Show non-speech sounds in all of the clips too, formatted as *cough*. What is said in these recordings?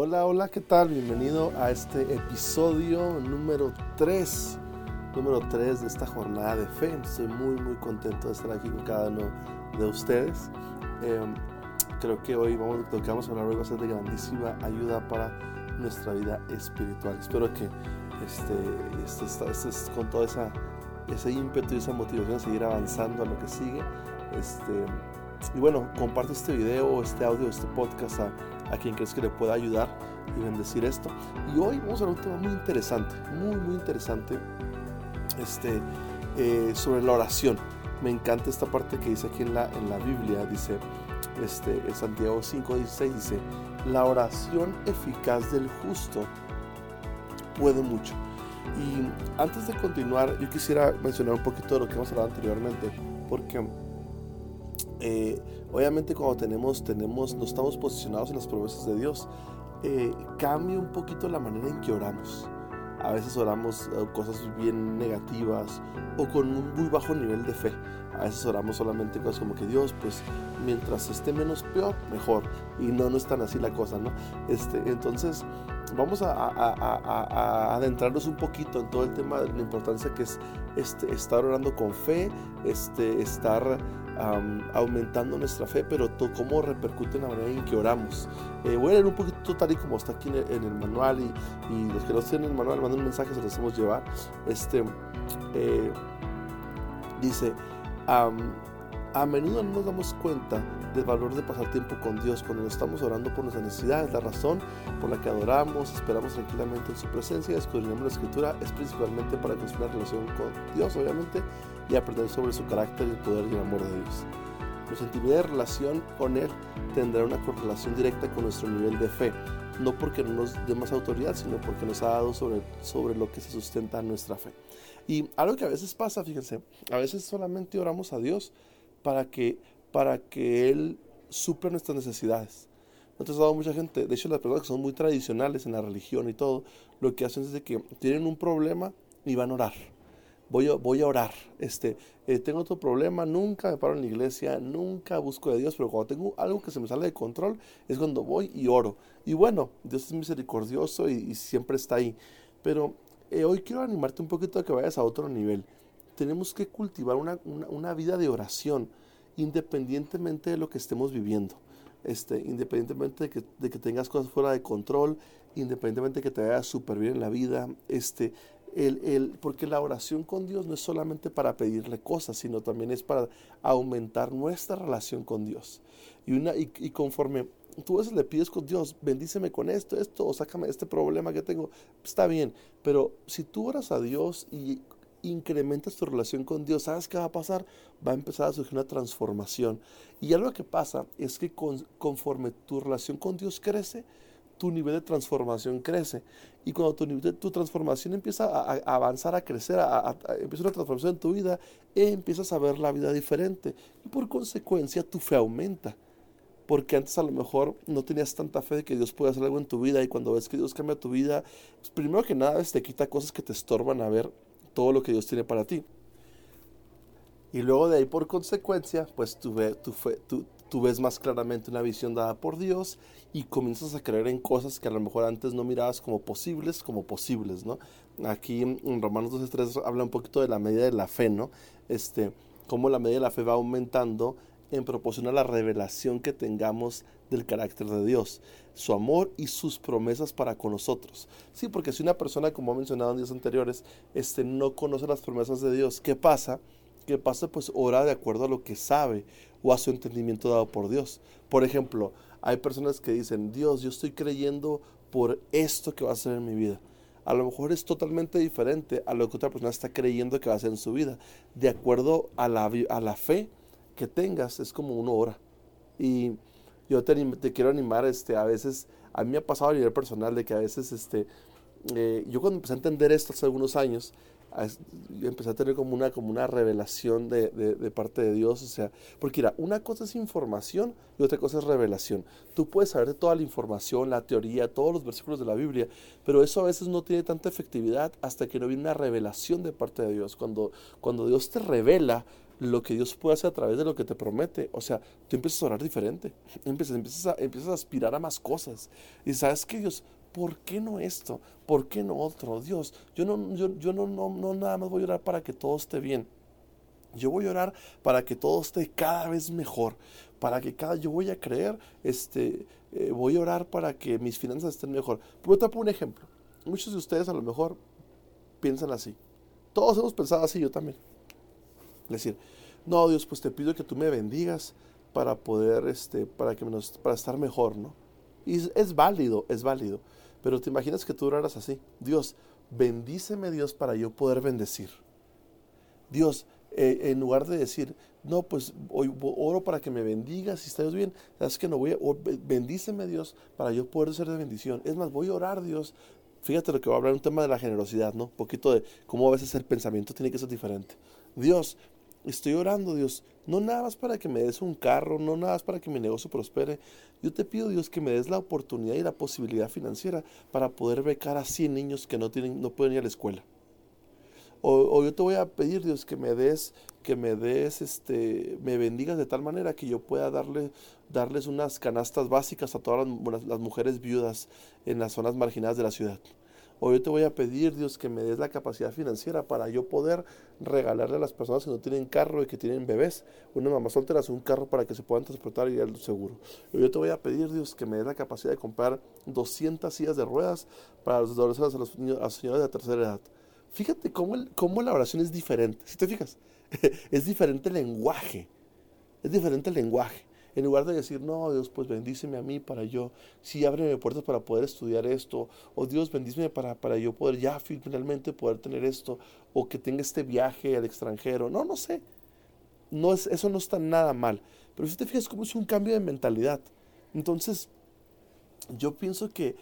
Hola, hola, ¿qué tal? Bienvenido a este episodio número 3, número 3 de esta jornada de fe. Estoy muy, muy contento de estar aquí con cada uno de ustedes. Em, creo que hoy vamos, lo que vamos a hablar hoy va a ser de grandísima ayuda para nuestra vida espiritual. Espero que este, este, este, con todo esa, ese ímpetu y esa motivación a seguir avanzando a lo que sigue. Este, y bueno, comparte este video, este audio, este podcast a, a quien crees que le pueda ayudar y bendecir esto. Y hoy vamos a hablar un tema muy interesante, muy, muy interesante, este, eh, sobre la oración. Me encanta esta parte que dice aquí en la, en la Biblia, dice, este, en Santiago 5.16, dice, la oración eficaz del justo puede mucho. Y antes de continuar, yo quisiera mencionar un poquito de lo que hemos hablado anteriormente, porque eh, obviamente cuando tenemos, tenemos, no estamos posicionados en las promesas de Dios, eh, cambia un poquito la manera en que oramos. A veces oramos eh, cosas bien negativas o con un muy bajo nivel de fe. A veces oramos solamente cosas como que Dios, pues mientras esté menos peor, mejor. Y no, no es tan así la cosa, ¿no? Este, entonces, vamos a, adentrarnos un poquito en todo el tema de la importancia que es este, estar orando con fe, este, estar aumentando nuestra fe, pero cómo repercute en la manera en que oramos. Eh, voy a leer un poquito tal y como está aquí en el, manual y, los que no tienen el manual manden un mensaje, se los hacemos llevar. Este, eh, dice, a menudo no nos damos cuenta del valor de pasar tiempo con Dios cuando estamos orando por nuestras necesidades. La razón por la que adoramos, esperamos tranquilamente en su presencia y escudriñamos la escritura es principalmente para construir una relación con Dios, obviamente, y aprender sobre su carácter, el poder y el amor de Dios. Nuestra intimidad de relación con Él tendrá una correlación directa con nuestro nivel de fe, no porque no nos dé más autoridad, sino porque nos ha dado sobre, sobre lo que se sustenta nuestra fe. Y algo que a veces pasa, fíjense, a veces solamente oramos a Dios para que, para que Él supra nuestras necesidades. No te has dado mucha gente, de hecho las personas que son muy tradicionales en la religión y todo, lo que hacen es de que tienen un problema y van a orar. Voy a, voy a orar. Este, eh, tengo otro problema, nunca me paro en la iglesia, nunca busco de Dios, pero cuando tengo algo que se me sale de control es cuando voy y oro. Y bueno, Dios es misericordioso y, siempre está ahí. Pero eh, hoy quiero animarte un poquito a que vayas a otro nivel tenemos que cultivar una, vida de oración independientemente de lo que estemos viviendo. Este, independientemente de que, de que, tengas cosas fuera de control, independientemente de que te vaya súper bien en la vida, este, porque la oración con Dios no es solamente para pedirle cosas, sino también es para aumentar nuestra relación con Dios. Y conforme tú a veces le pides con Dios, bendíceme con esto, esto, o sácame este problema que tengo, está bien, pero si tú oras a Dios y incrementas tu relación con Dios, ¿sabes qué va a pasar? Va a empezar a surgir una transformación. Y algo que pasa es que conforme tu relación con Dios crece, tu nivel de transformación crece. Y cuando tu nivel tu transformación empieza a, avanzar, a crecer, a, empieza una transformación en tu vida, empiezas a ver la vida diferente. Y por consecuencia tu fe aumenta. Porque antes a lo mejor no tenías tanta fe de que Dios puede hacer algo en tu vida. Y cuando ves que Dios cambia tu vida, pues primero que nada te quita cosas que te estorban a ver todo lo que Dios tiene para ti. Y luego de ahí, por consecuencia, pues tú, tú, ves más claramente una visión dada por Dios y comienzas a creer en cosas que a lo mejor antes no mirabas como posibles, como posibles, ¿no? Aquí en Romanos 12.3 habla un poquito de la medida de la fe, ¿no? Este, cómo la medida de la fe va aumentando en proporción a la revelación que tengamos del carácter de Dios, su amor y sus promesas para con nosotros. Sí, porque si una persona, como he mencionado en días anteriores, este, no conoce las promesas de Dios, ¿qué pasa? ¿Qué pasa? Pues ora de acuerdo a lo que sabe o a su entendimiento dado por Dios. Por ejemplo, hay personas que dicen, Dios, yo estoy creyendo por esto que va a ser en mi vida. A lo mejor es totalmente diferente a lo que otra persona está creyendo que va a ser en su vida. De acuerdo a la, a la fe que tengas, es como uno ora. Y yo te, quiero animar, este, a veces, a mí me ha pasado a nivel personal de que a veces, este, eh, yo cuando empecé a entender esto hace algunos años, empecé a tener como una, como una revelación de, de, parte de Dios, o sea, porque mira, una cosa es información y otra cosa es revelación. Tú puedes saber de toda la información, la teoría, todos los versículos de la Biblia, pero eso a veces no tiene tanta efectividad hasta que no viene una revelación de parte de Dios. Cuando, cuando Dios te revela lo que Dios puede hacer a través de lo que te promete. O sea, tú empiezas a orar diferente, *laughs* empiezas, empiezas, a, empiezas a aspirar a más cosas. Y sabes que Dios, ¿por qué no esto? ¿Por qué no otro? Dios, yo no, yo, yo no, no, no nada más voy a orar para que todo esté bien. Yo voy a orar para que todo esté cada vez mejor, para que cada, yo voy a creer, este, eh, voy a orar para que mis finanzas estén mejor. Pero te pongo un ejemplo. Muchos de ustedes a lo mejor piensan así. Todos hemos pensado así, yo también. Es decir, no, Dios, pues te pido que tú me bendigas para poder, este, para que para estar mejor, ¿no? Y es, válido, es válido. Pero te imaginas que tú oraras así. Dios, bendíceme Dios para yo poder bendecir. Dios, eh, en lugar de decir, no, pues hoy oro para que me bendigas, si estás bien, sabes que no voy a, bendíceme Dios para yo poder ser de bendición. Es más, voy a orar Dios. Fíjate lo que va a hablar un tema de la generosidad, ¿no? Un poquito de cómo a veces el pensamiento tiene que ser diferente. Dios, estoy orando, Dios, no nada más para que me des un carro, no nada más para que mi negocio prospere. Yo te pido, Dios, que me des la oportunidad y la posibilidad financiera para poder becar a 100 niños que no, tienen, no pueden ir a la escuela. O, yo te voy a pedir, Dios, que me des, que me des, este, me bendigas de tal manera que yo pueda darle, darles unas canastas básicas a todas las, las mujeres viudas en las zonas marginadas de la ciudad. O yo te voy a pedir, Dios, que me des la capacidad financiera para yo poder regalarle a las personas que no tienen carro y que tienen bebés, una mamá soltera, un carro para que se puedan transportar y ir seguro. O yo te voy a pedir, Dios, que me des la capacidad de comprar 200 sillas de ruedas para los adolescentes, a los, niños, a señores de tercera edad. Fíjate cómo, cómo la oración es diferente. Si te fijas, *laughs* es diferente el lenguaje. Es diferente el lenguaje. En lugar de decir, no, Dios, pues bendíceme a mí para yo, sí, ábreme puertas para poder estudiar esto, o Dios, bendíceme para, para yo poder ya finalmente poder tener esto, o que tenga este viaje al extranjero. No, no sé. No es, eso no está nada mal. Pero si te fijas, cómo es un cambio de mentalidad. Entonces, yo pienso que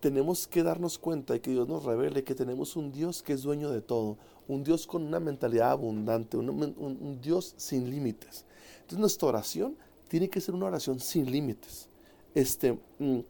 tenemos que darnos cuenta y que Dios nos revele que tenemos un Dios que es dueño de todo, un Dios con una mentalidad abundante, un, un Dios sin límites. Entonces nuestra oración tiene que ser una oración sin límites. Este, mm,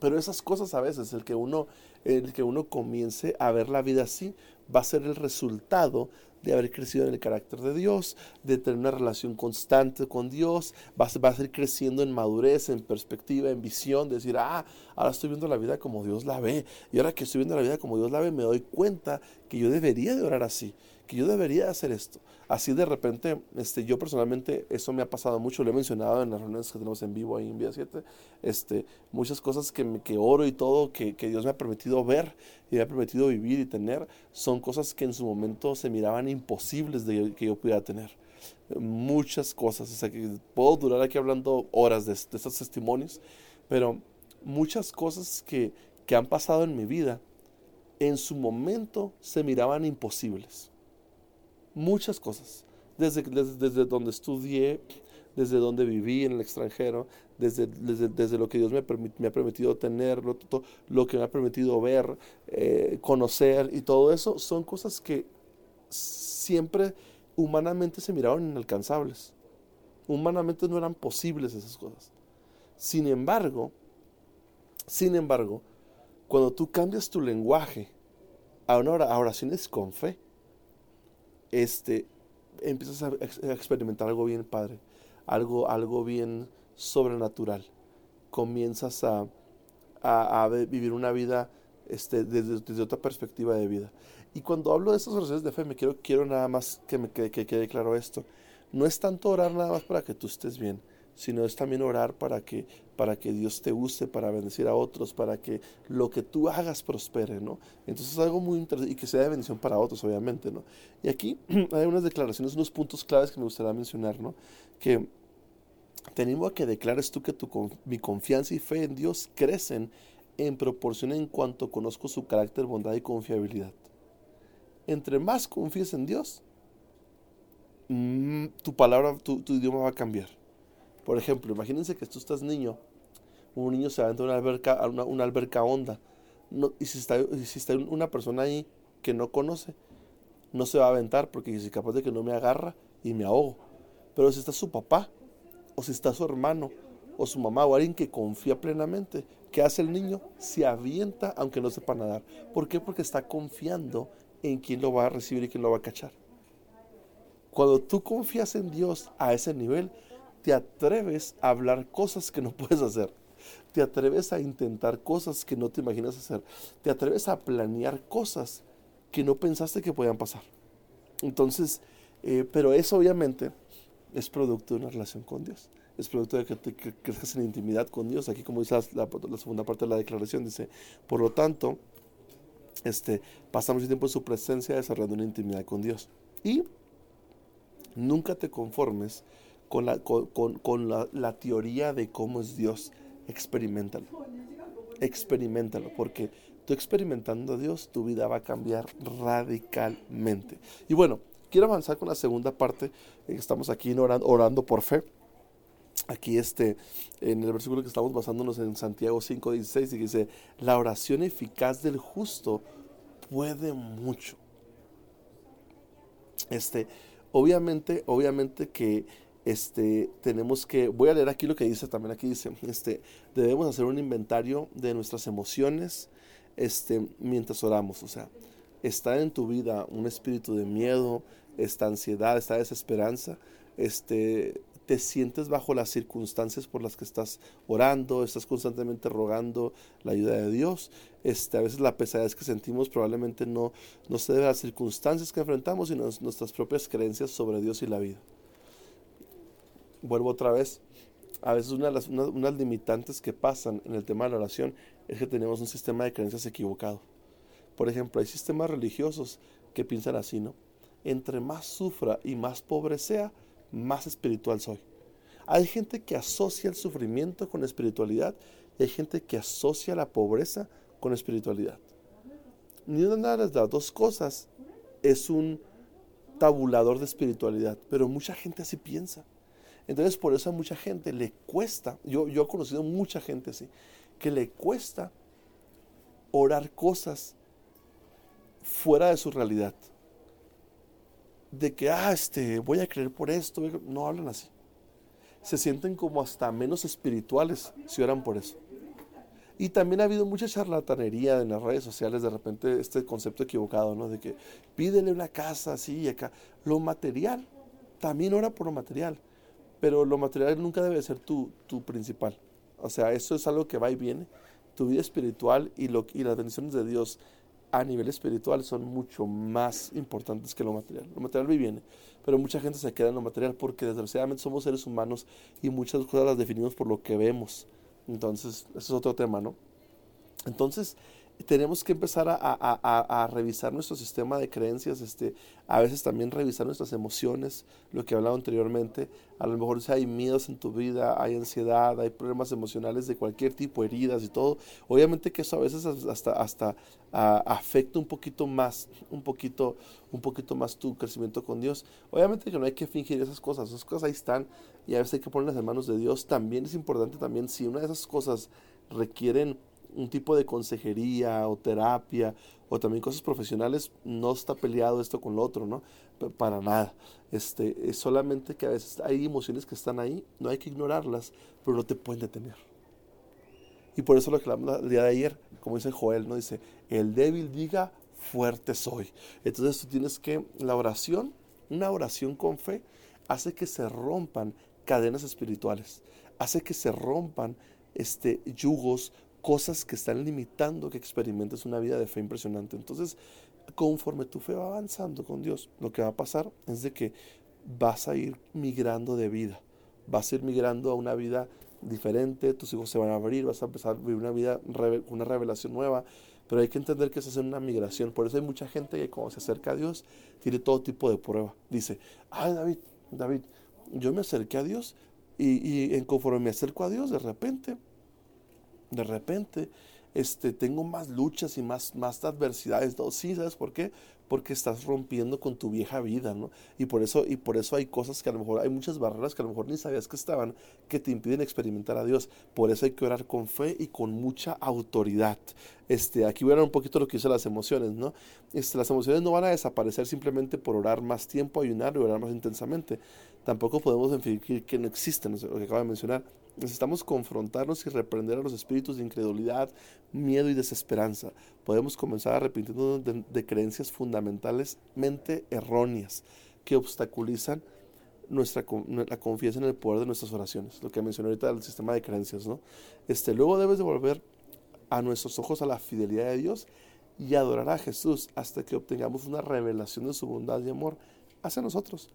pero esas cosas a veces, el que uno, el que uno comience a ver la vida así, va a ser el resultado de haber crecido en el carácter de Dios, de tener una relación constante con Dios, va a, va a ser creciendo en madurez, en perspectiva, en visión, de decir, ah, ahora estoy viendo la vida como Dios la ve, y ahora que estoy viendo la vida como Dios la ve, me doy cuenta que yo debería de orar así, que yo debería hacer esto. Así de repente, este, yo personalmente, eso me ha pasado mucho, lo he mencionado en las reuniones que tenemos en vivo ahí en Vía 7, este, muchas cosas que, que oro y todo, que, que Dios me ha permitido ver y me ha permitido vivir y tener, son cosas que en su momento se miraban imposibles de que yo pudiera tener. Muchas cosas, o sea, que puedo durar aquí hablando horas de, de estos testimonios, pero muchas cosas que, que han pasado en mi vida, en su momento se miraban imposibles muchas cosas. Desde, desde, donde estudié, desde donde viví en el extranjero, desde, desde, lo que Dios me, ha permitido tener, lo, lo, que me ha permitido ver, eh, conocer y todo eso, son cosas que siempre humanamente se miraban inalcanzables. Humanamente no eran posibles esas cosas. Sin embargo, sin embargo, cuando tú cambias tu lenguaje a una oraciones con fe, este, empiezas a, experimentar algo bien padre, algo, algo bien sobrenatural. Comienzas a, a, vivir una vida este, desde, otra perspectiva de vida. Y cuando hablo de estas oraciones de fe, me quiero, quiero nada más que me que quede claro esto. No es tanto orar nada más para que tú estés bien, sino es también orar para que, para que Dios te use, para bendecir a otros, para que lo que tú hagas prospere, ¿no? Entonces es algo muy interesante y que sea de bendición para otros, obviamente, ¿no? Y aquí *clears throat* hay unas declaraciones, unos puntos claves que me gustaría mencionar, ¿no? Que te que declares tú que tu, mi confianza y fe en Dios crecen en proporción en cuanto conozco su carácter, bondad y confiabilidad. Entre más confíes en Dios, mm, tu palabra, tu idioma va a cambiar por ejemplo, imagínense que tú estás niño, un niño se va a una alberca, una, una alberca honda, y si está, una persona ahí que no conoce, no se va a aventar porque es capaz de que no me agarra y me ahogo. Pero si está su papá, o si está su hermano, o su mamá, o alguien que confía plenamente, ¿qué hace el niño? Se avienta aunque no sepa nadar. ¿Por qué? Porque está confiando en quién lo va a recibir y quién lo va a cachar. Cuando tú confías en Dios a ese nivel, te atreves a hablar cosas que no *laughs* puedes hacer. Te atreves a intentar cosas que no te imaginas hacer. Te atreves a planear cosas que no pensaste que podían pasar. Entonces, eh, pero eso obviamente es producto de una relación con Dios. Es producto de que, te, en intimidad con Dios. Aquí, como dice la, la, segunda parte de la declaración, dice, por lo tanto, este, pasamos mucho tiempo en su presencia desarrollando una intimidad con Dios. Y nunca te conformes con la, con, con, la, la, teoría de cómo es Dios. Experimentalo. Experimentalo, porque tú experimentando a Dios, tu vida va a cambiar radicalmente. Y bueno, quiero avanzar con la segunda parte. Estamos aquí orando, orando por fe. Aquí este, en el versículo que estamos basándonos en Santiago 5.16, y dice, la oración eficaz del justo puede mucho. Este, obviamente, obviamente que este, tenemos que, voy a leer aquí lo que dice también, aquí dice, este, debemos hacer un inventario de nuestras emociones, este, mientras oramos, o sea, está en tu vida un espíritu de miedo, esta ansiedad, esta desesperanza, este, te sientes bajo las circunstancias por las que estás orando, estás constantemente rogando la ayuda de Dios. Este, a veces la pesadez que sentimos probablemente no, no se debe a las circunstancias que enfrentamos, sino a nuestras propias creencias sobre Dios y la vida. Vuelvo otra vez. A veces una de las unas limitantes que pasan en el tema de la oración es que tenemos un sistema de creencias equivocado. Por ejemplo, hay sistemas religiosos que piensan así, ¿no? entre más sufra y más pobre sea, más espiritual soy. Hay gente que asocia el sufrimiento con espiritualidad y hay gente que asocia la pobreza con espiritualidad. Ni una de las dos cosas es un tabulador de espiritualidad, pero mucha gente así piensa. Entonces por eso a mucha gente le cuesta, yo, he conocido mucha gente así, que le cuesta orar cosas fuera de su realidad de que, ah, este, voy a creer por esto. No hablan así. Se sienten como hasta menos espirituales si oran por eso. Y también ha habido mucha charlatanería en las redes sociales, de repente este concepto equivocado, ¿no? De que pídele una casa así y acá. Lo material, también ora por lo material, pero lo material nunca debe ser tu, tu principal. O sea, eso es algo que va y viene. Tu vida espiritual y, lo, y las bendiciones de Dios a nivel espiritual son mucho más importantes que lo material. Lo material viene, pero mucha gente se queda en lo material porque desgraciadamente somos seres humanos y muchas cosas las definimos por lo que vemos. Entonces, eso es otro tema, ¿no? Entonces, tenemos que empezar a, revisar nuestro sistema de creencias, este, a veces también revisar nuestras emociones, lo que he hablado anteriormente. A lo mejor si hay miedos en tu vida, hay ansiedad, hay problemas emocionales de cualquier tipo, heridas y todo. Obviamente que eso a veces hasta, hasta afecta un poquito más, un poquito, un poquito más tu crecimiento con Dios. Obviamente que no hay que fingir esas cosas, esas cosas ahí están y a veces hay que ponerlas en manos de Dios. También es importante también si una de esas cosas requieren un tipo de consejería o terapia o también cosas profesionales, no está peleado esto con lo otro, ¿no? Para nada. Este, es solamente que a veces hay emociones que están ahí, no hay que ignorarlas, pero no te pueden detener. Y por eso lo que hablamos el día de ayer, como dice Joel, ¿no? Dice, el débil diga, fuerte soy. Entonces tú tienes que, la oración, una oración con fe, hace que se rompan cadenas espirituales, hace que se rompan este, yugos, cosas que están limitando que experimentes una vida de fe impresionante. Entonces, conforme tu fe va avanzando con Dios, lo que va a pasar es de que vas a ir migrando de vida, vas a ir migrando a una vida diferente, tus hijos se van a abrir, vas a empezar a vivir una vida una revelación nueva, pero hay que entender que es una migración. Por eso hay mucha gente que cuando se acerca a Dios tiene todo tipo de prueba. Dice, ay David, David, yo me acerqué a Dios y, y conforme me acerco a Dios, de repente de repente este, tengo más luchas y más, más adversidades. ¿no? Sí, ¿sabes por qué? Porque estás rompiendo con tu vieja vida, ¿no? Y por, eso, y por eso hay cosas que a lo mejor, hay muchas barreras que a lo mejor ni sabías que estaban, que te impiden experimentar a Dios. Por eso hay que orar con fe y con mucha autoridad. Este, aquí voy a hablar un poquito de lo que hice las emociones, ¿no? Este, las emociones no van a desaparecer simplemente por orar más tiempo, ayunar y orar más intensamente. Tampoco podemos fingir que no existen, lo que acabo de mencionar Necesitamos confrontarnos y reprender a los espíritus de incredulidad, miedo y desesperanza. Podemos comenzar arrepintiéndonos de, de creencias fundamentalmente erróneas. que obstaculizan nuestra la confianza en el poder de nuestras oraciones, lo que mencioné ahorita del sistema de creencias, ¿no? Este, luego debes de volver a nuestros ojos a la fidelidad de Dios y adorar a Jesús hasta que obtengamos una revelación de su bondad y amor hacia nosotros.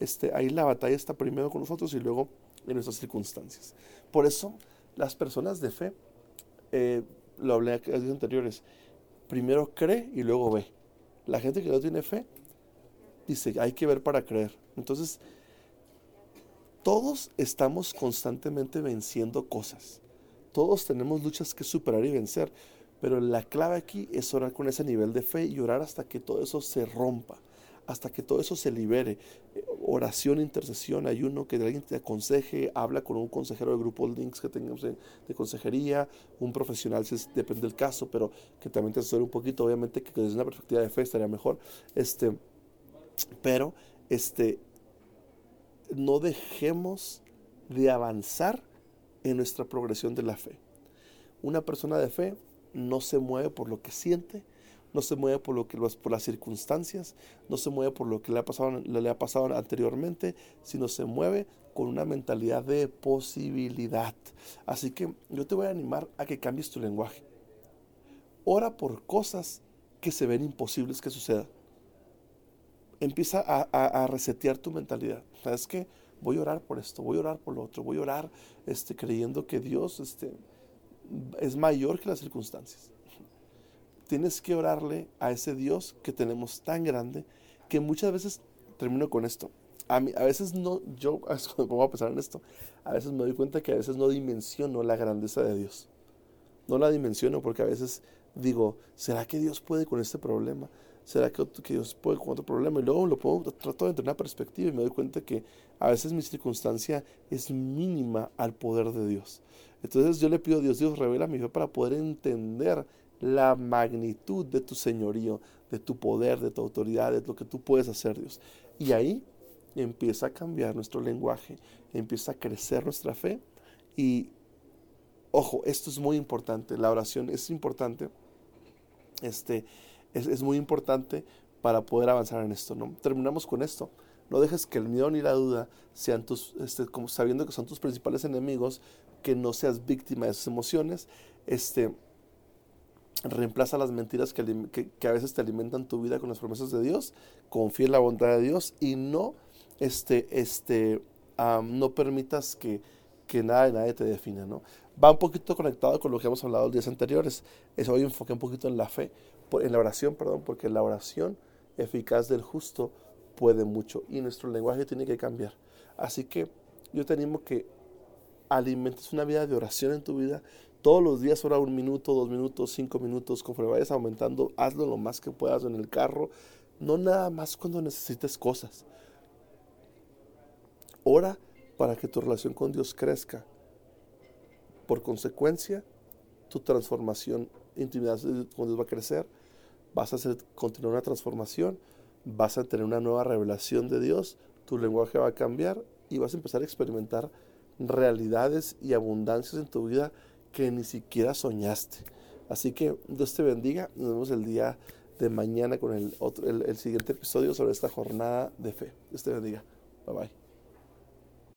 Este, ahí la batalla está primero con nosotros y luego en nuestras circunstancias. Por eso, las personas de fe, eh, lo hablé en días anteriores, primero cree y luego ve. La gente que no tiene fe dice, hay que ver para creer. Entonces, todos estamos constantemente venciendo cosas. Todos tenemos luchas que superar y vencer. Pero la clave aquí es orar con ese nivel de fe y orar hasta que todo eso se rompa, hasta que todo eso se libere. Eh, oración, intercesión, ayuno, que alguien te aconseje, habla con un consejero de grupo links que tengamos de, consejería, un profesional, si depende del caso, pero que también te asesore un poquito, obviamente que desde una perspectiva de fe estaría mejor. Este, pero este, no dejemos de avanzar en nuestra progresión de la fe. Una persona de fe no se mueve por lo que siente, no se mueve por, lo que, por las circunstancias, no se mueve por lo que le ha, pasado, le ha pasado anteriormente, sino se mueve con una mentalidad de posibilidad. Así que yo te voy a animar a que cambies tu lenguaje. Ora por cosas que se ven imposibles que sucedan. Empieza a, resetear tu mentalidad. ¿Sabes qué? Voy a orar por esto, voy a orar por lo otro, voy a orar este, creyendo que Dios este, es mayor que las circunstancias. Tienes que orarle a ese Dios que tenemos tan grande que muchas veces, termino con esto, a, mí, a veces no, yo *laughs* cuando pongo a pensar en esto, a veces me doy cuenta que a veces no dimensiono la grandeza de Dios. No la dimensiono porque a veces digo, ¿será que Dios puede con este problema? ¿Será que, Dios puede con otro problema? Y luego lo pongo, trato de tener una perspectiva y me doy cuenta que a veces mi circunstancia es mínima al poder de Dios. Entonces yo le pido a Dios, Dios, revela mi fe para poder entender la magnitud de tu señorío, de tu poder, de tu autoridad, de lo que tú puedes hacer, Dios. Y ahí empieza a cambiar nuestro lenguaje, empieza a crecer nuestra fe y, ojo, esto es muy importante, la oración es importante, este, es, muy importante para poder avanzar en esto, ¿no? Terminamos con esto. No dejes que el miedo ni la duda sean tus, este, sabiendo que son tus principales enemigos, que no seas víctima de sus emociones. Este, reemplaza las mentiras que, a veces te alimentan tu vida con las promesas de Dios. Confía en la bondad de Dios y no, este, este, no permitas que, que nada de nadie te defina. ¿no? Va un poquito conectado con lo que hemos hablado los días anteriores. Eso hoy enfoqué un poquito en la fe, en la oración, perdón, porque la oración eficaz del justo puede mucho y nuestro lenguaje tiene que cambiar. Así que yo te animo que alimentes una vida de oración en tu vida. Todos los días ora un minuto, dos minutos, cinco minutos, conforme vayas aumentando, hazlo lo más que puedas en el carro, no nada más cuando necesites cosas. Ora para que tu relación con Dios crezca. Por consecuencia, tu transformación, intimidad con Dios va a crecer, vas a hacer, continuar una transformación vas a tener una nueva revelación de Dios, tu lenguaje va a cambiar y vas a empezar a experimentar realidades y abundancias en tu vida que ni siquiera soñaste. Así que Dios te bendiga. Nos vemos el día de mañana con el, otro, el, el siguiente episodio sobre esta jornada de fe. Dios te bendiga. Bye bye.